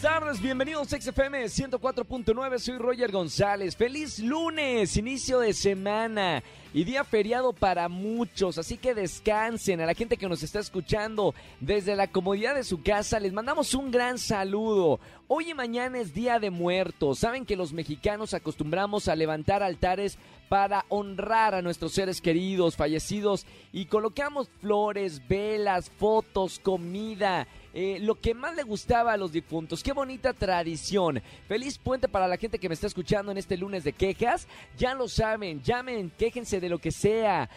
Buenas tardes, bienvenidos a XFM 104.9, soy Roger González. Feliz lunes, inicio de semana y día feriado para muchos, así que descansen a la gente que nos está escuchando desde la comodidad de su casa, les mandamos un gran saludo. Hoy y mañana es Día de Muertos, saben que los mexicanos acostumbramos a levantar altares para honrar a nuestros seres queridos, fallecidos y colocamos flores, velas, fotos, comida eh, lo que más le gustaba a los difuntos. Qué bonita tradición. Feliz puente para la gente que me está escuchando en este lunes de quejas. Ya lo saben, llamen, quéjense de lo que sea.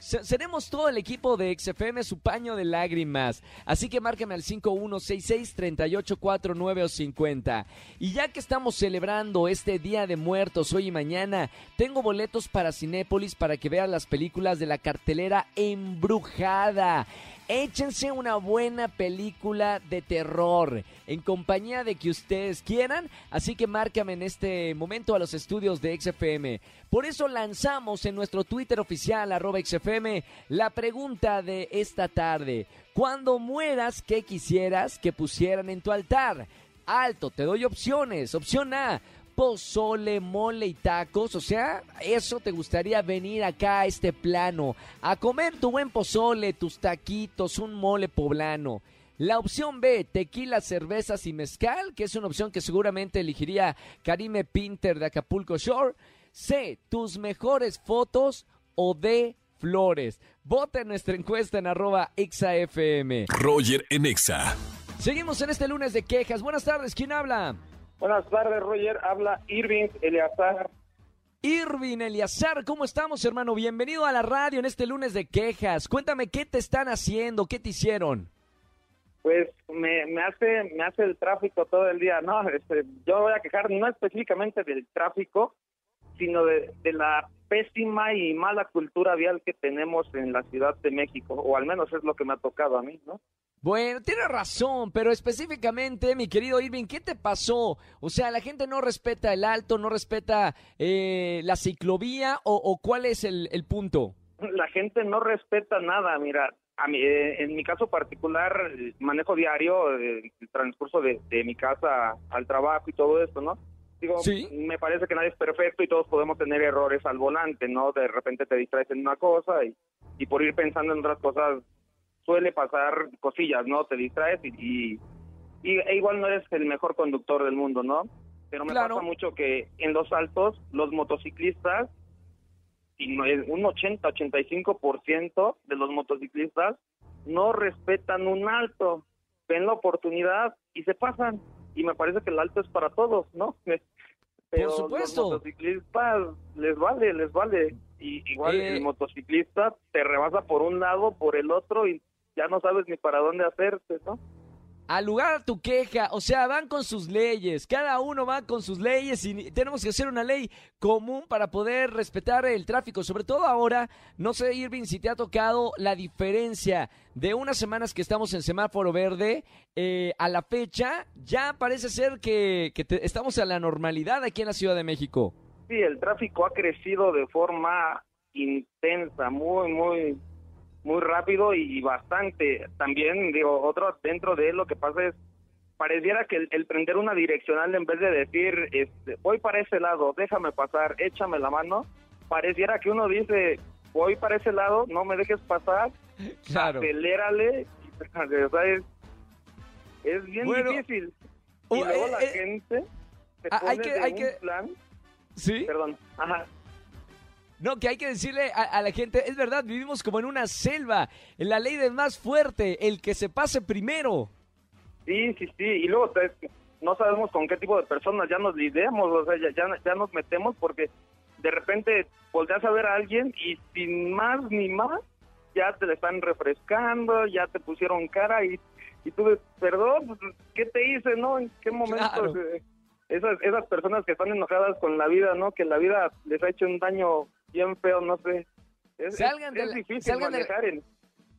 seremos todo el equipo de XFM su paño de lágrimas. Así que márqueme al 5166-3849 o 50. Y ya que estamos celebrando este Día de Muertos hoy y mañana, tengo boletos para Cinépolis para que vean las películas de la cartelera Embrujada. Échense una buena película de terror en compañía de que ustedes quieran, así que márcame en este momento a los estudios de XFM. Por eso lanzamos en nuestro Twitter oficial arroba XFM la pregunta de esta tarde. Cuando mueras, ¿qué quisieras que pusieran en tu altar? Alto, te doy opciones. Opción A pozole, mole y tacos. O sea, eso te gustaría venir acá a este plano, a comer tu buen pozole, tus taquitos, un mole poblano. La opción B, tequila, cervezas y mezcal, que es una opción que seguramente elegiría Karime Pinter de Acapulco Shore. C, tus mejores fotos o D, flores. Vota en nuestra encuesta en arroba XAFM. Roger en Exa. Seguimos en este lunes de quejas. Buenas tardes, ¿quién habla? Buenas tardes, Roger. Habla Irving Eleazar. Irving Eleazar, ¿cómo estamos, hermano? Bienvenido a la radio en este lunes de quejas. Cuéntame qué te están haciendo, qué te hicieron. Pues me, me hace me hace el tráfico todo el día. No, este, yo voy a quejar no específicamente del tráfico, sino de, de la pésima y mala cultura vial que tenemos en la Ciudad de México, o al menos es lo que me ha tocado a mí, ¿no? Bueno, tiene razón, pero específicamente, mi querido Irving, ¿qué te pasó? O sea, la gente no respeta el alto, no respeta eh, la ciclovía, o, cuál es el, punto? La gente no respeta nada, mira. A mí, eh, en mi caso particular, manejo diario eh, el transcurso de, mi casa al trabajo y todo esto, ¿no? Digo, me parece que nadie es perfecto y todos podemos tener errores al volante, ¿no? De repente te distraes en una cosa y, y por ir pensando en otras cosas suele pasar cosillas, ¿no? Te distraes y, y, e igual no eres el mejor conductor del mundo, ¿no? Pero me pasa mucho que en los altos los motociclistas, y un 80-85% de los motociclistas no respetan un alto, ven la oportunidad y se pasan. Y me parece que el alto es para todos, ¿no? Pero Por supuesto. los motociclistas les vale, les vale. Y igual el eh, motociclista te rebasa por un lado, por el otro y ya no sabes ni para dónde hacerte, ¿no? Al lugar a tu queja, o sea, van con sus leyes, cada uno va con sus leyes y tenemos que hacer una ley común para poder respetar el tráfico, sobre todo ahora, no sé Irving si te ha tocado la diferencia de unas semanas que estamos en semáforo verde eh, a la fecha, ya parece ser que, estamos a la normalidad aquí en la Ciudad de México. Sí, el tráfico ha crecido de forma intensa, muy, muy, muy rápido y bastante. También, digo, otro dentro de él lo que pasa es, pareciera que el, prender una direccional en vez de decir, este, voy para ese lado, déjame pasar, échame la mano, pareciera que uno dice, voy para ese lado, no me dejes pasar, claro. acelérale, es, bien difícil. Y uh, luego la eh, eh, gente se ah, pone hay que, hay que... plan. Sí. Perdón. Ajá no, que hay que decirle a, la gente, es verdad, vivimos como en una selva, en la ley del más fuerte, el que se pase primero. Sí, sí, sí, y luego no sabemos con qué tipo de personas ya nos lidiamos, o sea, ya, ya, nos metemos porque de repente volteas a ver a alguien y sin más ni más, ya te le están refrescando, ya te pusieron cara y, y tú, perdón, pues, ¿qué te hice, no? ¿En qué momento? Esas, esas personas que están enojadas con la vida, ¿no? Que la vida les ha hecho un daño bien feo, no sé. Es, salgan es, difícil manejar en,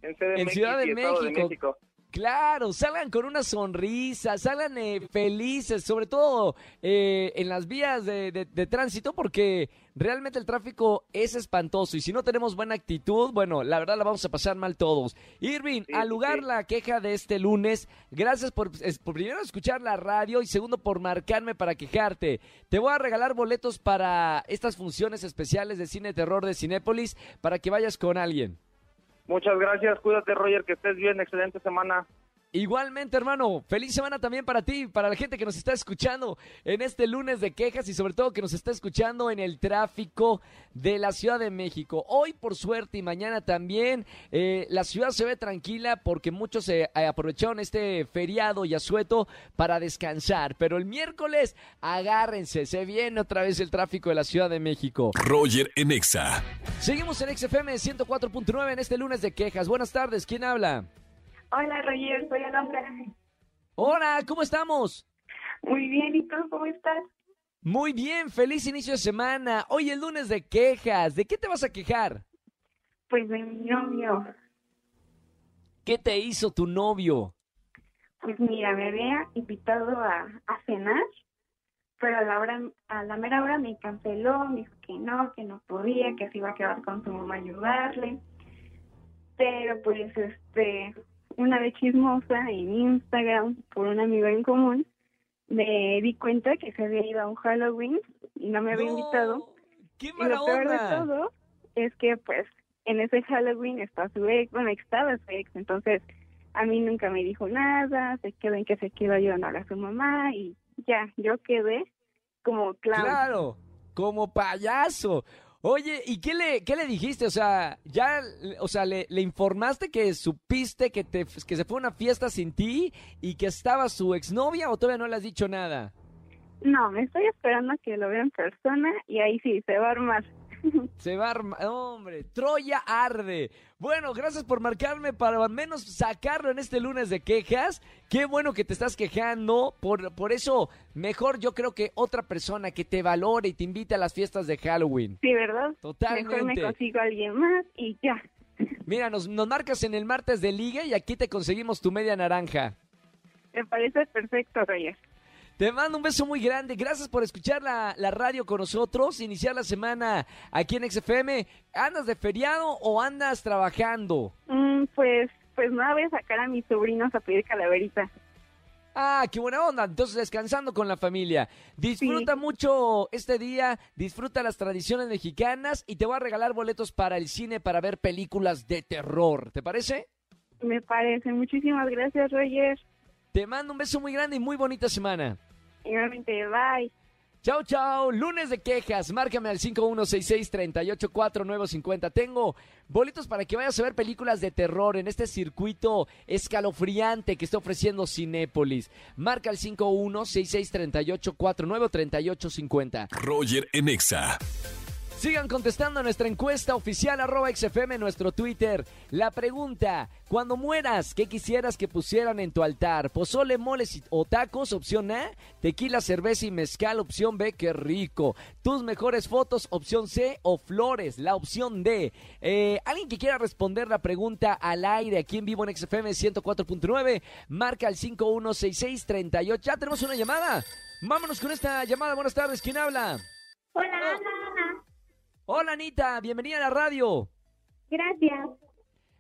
en, Ciudad de México. Claro, salgan con una sonrisa, salgan eh, felices, sobre todo eh, en las vías de, tránsito, porque realmente el tráfico es espantoso y si no tenemos buena actitud, bueno, la verdad la vamos a pasar mal todos. Irving, al lugar la queja de este lunes, gracias por, por, primero escuchar la radio y segundo por marcarme para quejarte. Te voy a regalar boletos para estas funciones especiales de cine terror de Cinépolis para que vayas con alguien. Muchas gracias, cuídate Roger, que estés bien, excelente semana. Igualmente, hermano, feliz semana también para ti, para la gente que nos está escuchando en este lunes de quejas y sobre todo que nos está escuchando en el tráfico de la Ciudad de México. Hoy, por suerte, y mañana también, eh, la ciudad se ve tranquila porque muchos se eh, aprovecharon este feriado y asueto para descansar. Pero el miércoles, agárrense, se viene otra vez el tráfico de la Ciudad de México. Roger Enexa. Seguimos en XFM 104.9 en este lunes de quejas. Buenas tardes, ¿quién habla? Hola, Roger, soy Alondra. Hola, ¿cómo estamos? Muy bien, ¿y tú cómo estás? Muy bien, feliz inicio de semana. Hoy el lunes de quejas. ¿De qué te vas a quejar? Pues de mi novio. ¿Qué te hizo tu novio? Pues mira, me había invitado a, a cenar, pero a la hora, a la mera hora me canceló, me dijo que no, que no podía, que se iba a quedar con su mamá a ayudarle. Pero pues este, una vez chismosa en Instagram por un amigo en común, me di cuenta que se había ido a un Halloween y no me había invitado. ¡Qué mala y lo peor de todo es que pues en ese Halloween está su ex, bueno, estaba su ex, entonces a mí nunca me dijo nada, se quedó en que se quedó ayudando a su mamá y ya, yo quedé como claro. Claro, como payaso. Oye, ¿y qué le, qué le dijiste? O sea, ya, o sea, le, informaste que supiste que, te, que se fue a una fiesta sin ti y que estaba su exnovia o todavía no le has dicho nada? No, me estoy esperando a que lo vea en persona y ahí sí, se va a armar. Se va a armar, hombre, Troya arde. Bueno, gracias por marcarme para al menos sacarlo en este lunes de quejas. Qué bueno que te estás quejando. Por, por eso, mejor yo creo que otra persona que te valore y te invite a las fiestas de Halloween. Sí, ¿verdad? Totalmente. Mejor me consigo a alguien más y ya. Mira, nos, nos marcas en el martes de liga y aquí te conseguimos tu media naranja. Me parece perfecto, Roger. Te mando un beso muy grande. Gracias por escuchar la, radio con nosotros. Iniciar la semana aquí en XFM. ¿Andas de feriado o andas trabajando? Mm, pues, pues nada, voy a sacar a mis sobrinos a pedir calaverita. Ah, qué buena onda. Entonces, descansando con la familia. Disfruta mucho este día, disfruta las tradiciones mexicanas y te voy a regalar boletos para el cine para ver películas de terror. ¿Te parece? Me parece. Muchísimas gracias, Roger. Te mando un beso muy grande y muy bonita semana. Igualmente, bye. Chao, chao. Lunes de quejas. Márcame al 5166-384950. Tengo boletos para que vayas a ver películas de terror en este circuito escalofriante que está ofreciendo Cinépolis. Marca al 5166-3849-3850. Roger Enexa. Sigan contestando nuestra encuesta oficial arroba XFM, nuestro Twitter. La pregunta, cuando mueras, ¿qué quisieras que pusieran en tu altar? ¿Pozole, moles o tacos? Opción A. Tequila, cerveza y mezcal. Opción B, qué rico. Tus mejores fotos, opción C. O flores, la opción D. Eh, ¿Alguien que quiera responder la pregunta al aire aquí en vivo en XFM 104.9? Marca al 516638. Ya tenemos una llamada. Vámonos con esta llamada. Buenas tardes. ¿Quién habla? Hola, Ana. Hola Anita, bienvenida a la radio. Gracias.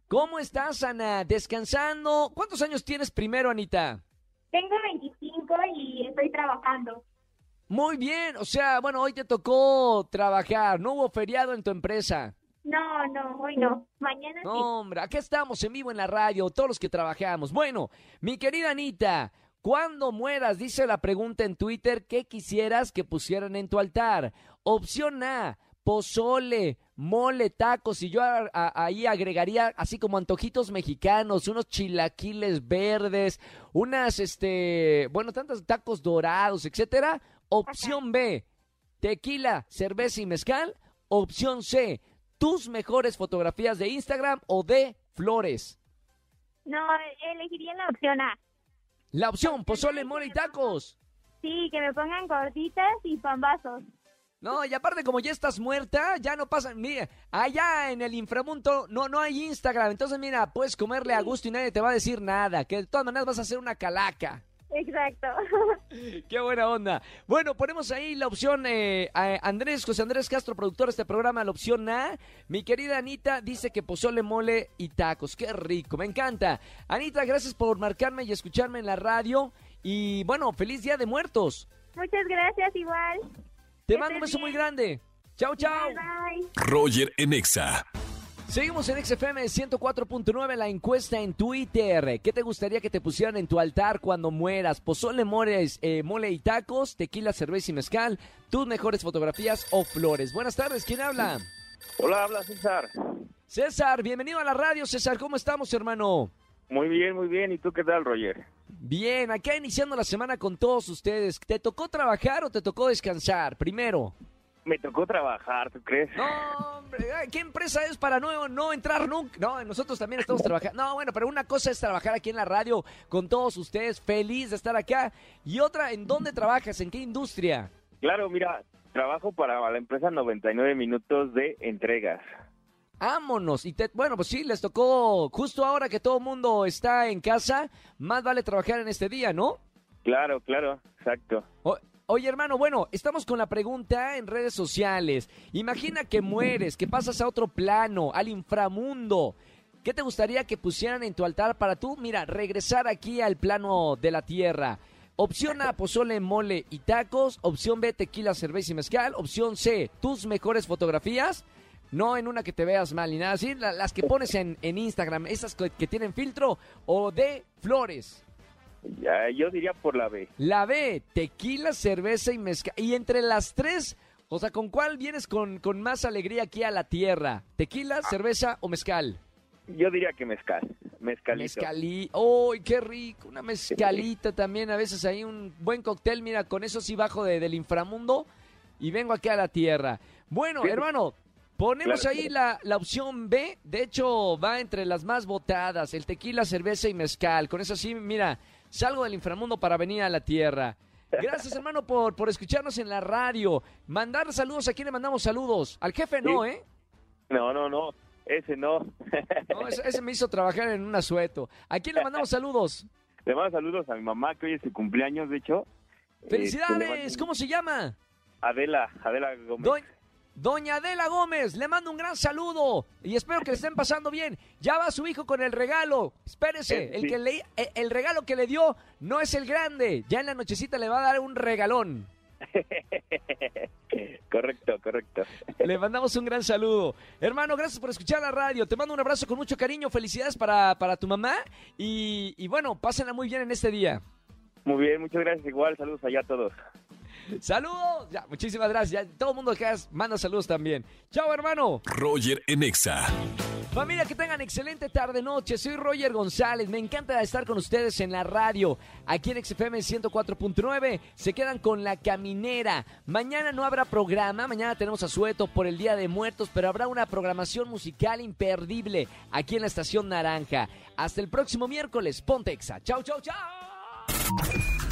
¿Cómo estás, Ana? ¿Descansando? ¿Cuántos años tienes primero, Anita? Tengo 25 y estoy trabajando. Muy bien, o sea, bueno, hoy te tocó trabajar, no hubo feriado en tu empresa. No, no, hoy no. Mañana no, hombre, aquí estamos en vivo en la radio, todos los que trabajamos. Bueno, mi querida Anita, cuando mueras, dice la pregunta en Twitter, ¿qué quisieras que pusieran en tu altar? Opción A, pozole, mole, tacos, y yo ahí agregaría así como antojitos mexicanos, unos chilaquiles verdes, unas, este, bueno, tantos tacos dorados, etcétera. Opción B, tequila, cerveza y mezcal. Opción C, tus mejores fotografías de Instagram o de flores. No, elegiría la opción A. La opción, pozole, mole y tacos. Sí, que me pongan gorditas y pambazos. No, y aparte como ya estás muerta, ya no pasa, mira, allá en el inframundo no, no hay Instagram, entonces mira, puedes comerle a gusto y nadie te va a decir nada, que de todas maneras vas a hacer una calaca. Exacto. Qué buena onda. Bueno, ponemos ahí la opción eh, Andrés, José Andrés Castro, productor de este programa, la opción A. Mi querida Anita dice que pozole, mole y tacos. Qué rico, me encanta. Anita, gracias por marcarme y escucharme en la radio. Y bueno, feliz Día de Muertos. Muchas gracias, igual. Te mando un beso muy grande. Chao, chao. Bye, bye. Roger en Exa. Seguimos en XFM 104.9, la encuesta en Twitter. ¿Qué te gustaría que te pusieran en tu altar cuando mueras? Pozole, mores, eh, mole y tacos, tequila, cerveza y mezcal, tus mejores fotografías o flores. Buenas tardes, ¿quién habla? Hola, habla César. César, bienvenido a la radio. César, ¿cómo estamos, hermano? Muy bien, muy bien. ¿Y tú qué tal, Roger? Bien, acá iniciando la semana con todos ustedes. ¿Te tocó trabajar o te tocó descansar? Primero. Me tocó trabajar, ¿tú crees? No, hombre, ¿qué empresa es para no, no entrar nunca? No, nosotros también estamos trabajando. No, bueno, pero una cosa es trabajar aquí en la radio con todos ustedes, feliz de estar acá. Y otra, ¿en dónde trabajas? ¿En qué industria? Claro, mira, trabajo para la empresa 99 minutos de entregas. Vámonos. Y te, bueno, pues sí, les tocó justo ahora que todo el mundo está en casa, más vale trabajar en este día, ¿no? Claro, claro, exacto. O- oye, hermano, bueno, estamos con la pregunta en redes sociales. Imagina que mueres, que pasas a otro plano, al inframundo. ¿Qué te gustaría que pusieran en tu altar para tú, mira, regresar aquí al plano de la tierra? Opción A, pozole, mole y tacos. Opción B, tequila, cerveza y mezcal. Opción C, tus mejores fotografías. No en una que te veas mal ni nada así, la- las que pones en, en Instagram, esas que, que tienen filtro. O de flores. Ya, yo diría por la B. La B, tequila, cerveza y mezcal. Y entre las tres, o sea, ¿con cuál vienes con, con más alegría aquí a la tierra? ¿Tequila, cerveza o mezcal? Yo diría que mezcal. Mezcalito. Mezcalí. ¡Uy, qué rico! Una mezcalita también, a veces hay un buen cóctel. Mira, con eso sí bajo de- del inframundo y vengo aquí a la tierra. Bueno, Sí. hermano, ponemos Claro. ahí la, la opción B. De hecho, va entre las más votadas. El tequila, cerveza y mezcal. Con eso sí, mira, salgo del inframundo para venir a la tierra. Gracias, hermano, por, por escucharnos en la radio. Mandar saludos. ¿A quién le mandamos saludos? Al jefe no. ¿eh? No, no, no. Ese no. No, ese, ese me hizo trabajar en un asueto. ¿A quién le mandamos saludos? Le mando saludos a mi mamá, que hoy es su cumpleaños, de hecho. Este, ¡Felicidades! mando- ¿Cómo se llama? Adela, Adela Gómez. Doña Adela Gómez, le mando un gran saludo y espero que le estén pasando bien. Ya va su hijo con el regalo. Espérese, Eh, el, que le, eh, el regalo que le dio no es el grande. Ya en la nochecita le va a dar un regalón. correcto, correcto. Le mandamos un gran saludo. Hermano, gracias por escuchar la radio. Te mando un abrazo con mucho cariño. Felicidades para, para tu mamá. Y, y bueno, pásenla muy bien en este día. Muy bien, muchas gracias. Igual, saludos allá a todos. Saludos. Ya, muchísimas gracias. Ya, todo el mundo que manda saludos también. Chao, hermano. Roger en Exa. Familia, que tengan excelente tarde noche. Soy Roger González. Me encanta estar con ustedes en la radio. Aquí en XFM 104.9 se quedan con la caminera. Mañana no habrá programa. Mañana tenemos a Sueto por el Día de Muertos, pero habrá una programación musical imperdible aquí en la Estación Naranja. Hasta el próximo miércoles. Pontexa. Chau, chau, chau.